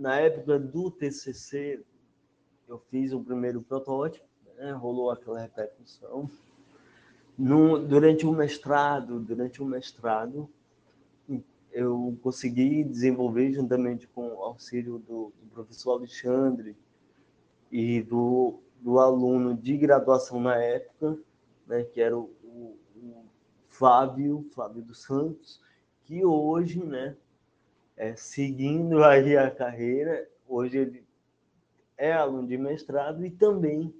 na época do TCC, eu fiz o primeiro protótipo, né? rolou aquela repercussão. No, durante o mestrado, durante o mestrado, eu consegui desenvolver, juntamente com o auxílio do, do professor Alexandre e do, do, aluno de graduação na época, né, que era o, o, o Flávio, Flávio dos Santos, que hoje, né, é, seguindo aí a carreira, hoje ele é aluno de mestrado e também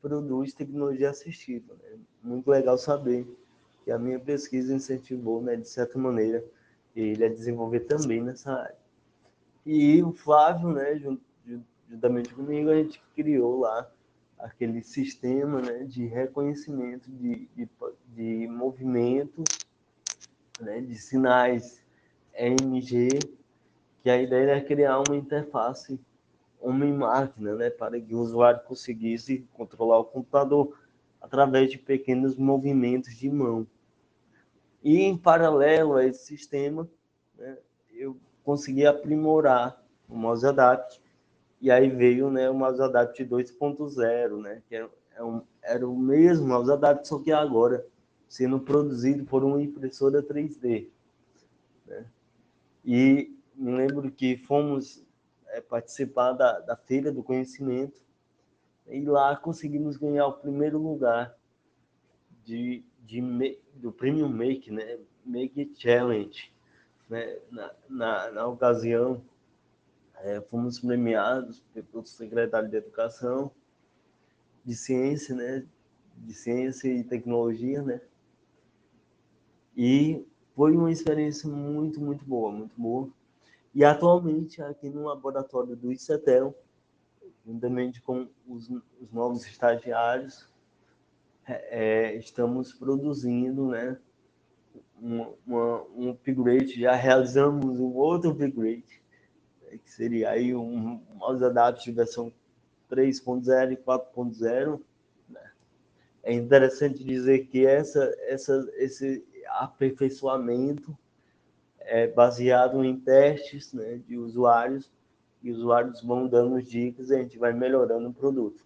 produz tecnologia assistiva. Né? Muito legal saber que a minha pesquisa incentivou, né, de certa maneira, ele a desenvolver também nessa área. E o Flávio, né, juntamente comigo, a gente criou lá aquele sistema né, de reconhecimento de, de, de movimentos, né, de sinais EMG, que a ideia era criar uma interface homem-máquina, né, para que o usuário conseguisse controlar o computador através de pequenos movimentos de mão. E, em paralelo a esse sistema, né, eu consegui aprimorar o Mouse Adapt, e aí veio né, o Mouse Adapt 2.0, né, que era, é um, era o mesmo Mouse Adapt, só que agora sendo produzido por uma impressora 3D. Né? E me lembro que fomos é, participar da, da Feira do Conhecimento, e lá conseguimos ganhar o primeiro lugar de, de, do Premium Make, né? Make Challenge. Né? Na, na, na ocasião, é, fomos premiados pelo secretário de Educação, de Ciência, né? De Ciência e Tecnologia, né? E foi uma experiência muito, muito boa, muito boa. E atualmente, aqui no laboratório do ICETEL, juntamente com os, os novos estagiários, é, é, estamos produzindo né, uma, uma, um upgrade, já realizamos um outro upgrade, né, que seria aí um mouse adapt versão 3.0 e 4.0. Né. É interessante dizer que essa, essa, esse aperfeiçoamento é baseado em testes né, de usuários, e usuários vão dando dicas e a gente vai melhorando o produto.